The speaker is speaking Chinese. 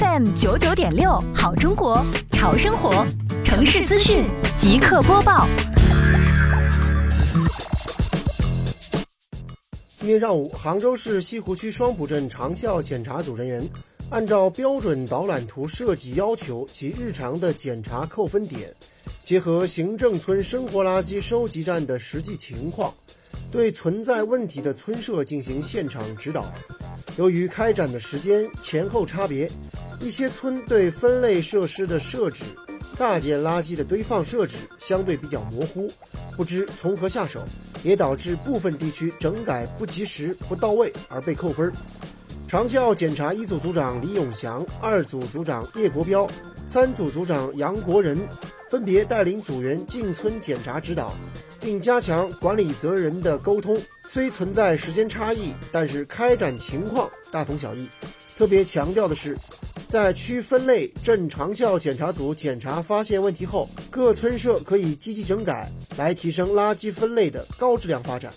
FM 九九点六，好中国，潮生活，城市资讯即刻播报。今天上午，杭州市西湖区双浦镇长效检查组人员按照标准导览图设计要求及日常的检查扣分点，结合行政村生活垃圾收集站的实际情况，对存在问题的村社进行现场指导。由于开展的时间前后差别，一些村对分类设施的设置、大件垃圾的堆放设置相对比较模糊，不知从何下手，也导致部分地区整改不及时、不到位而被扣分。长效检查一组组长李永祥、二组组长叶国标、三组组长杨国仁分别带领组员进村检查指导，并加强管理责任人的沟通。虽存在时间差异，但是开展情况大同小异。特别强调的是，在区分类镇长效检查组检查发现问题后，各村社可以积极整改，来提升垃圾分类的高质量发展。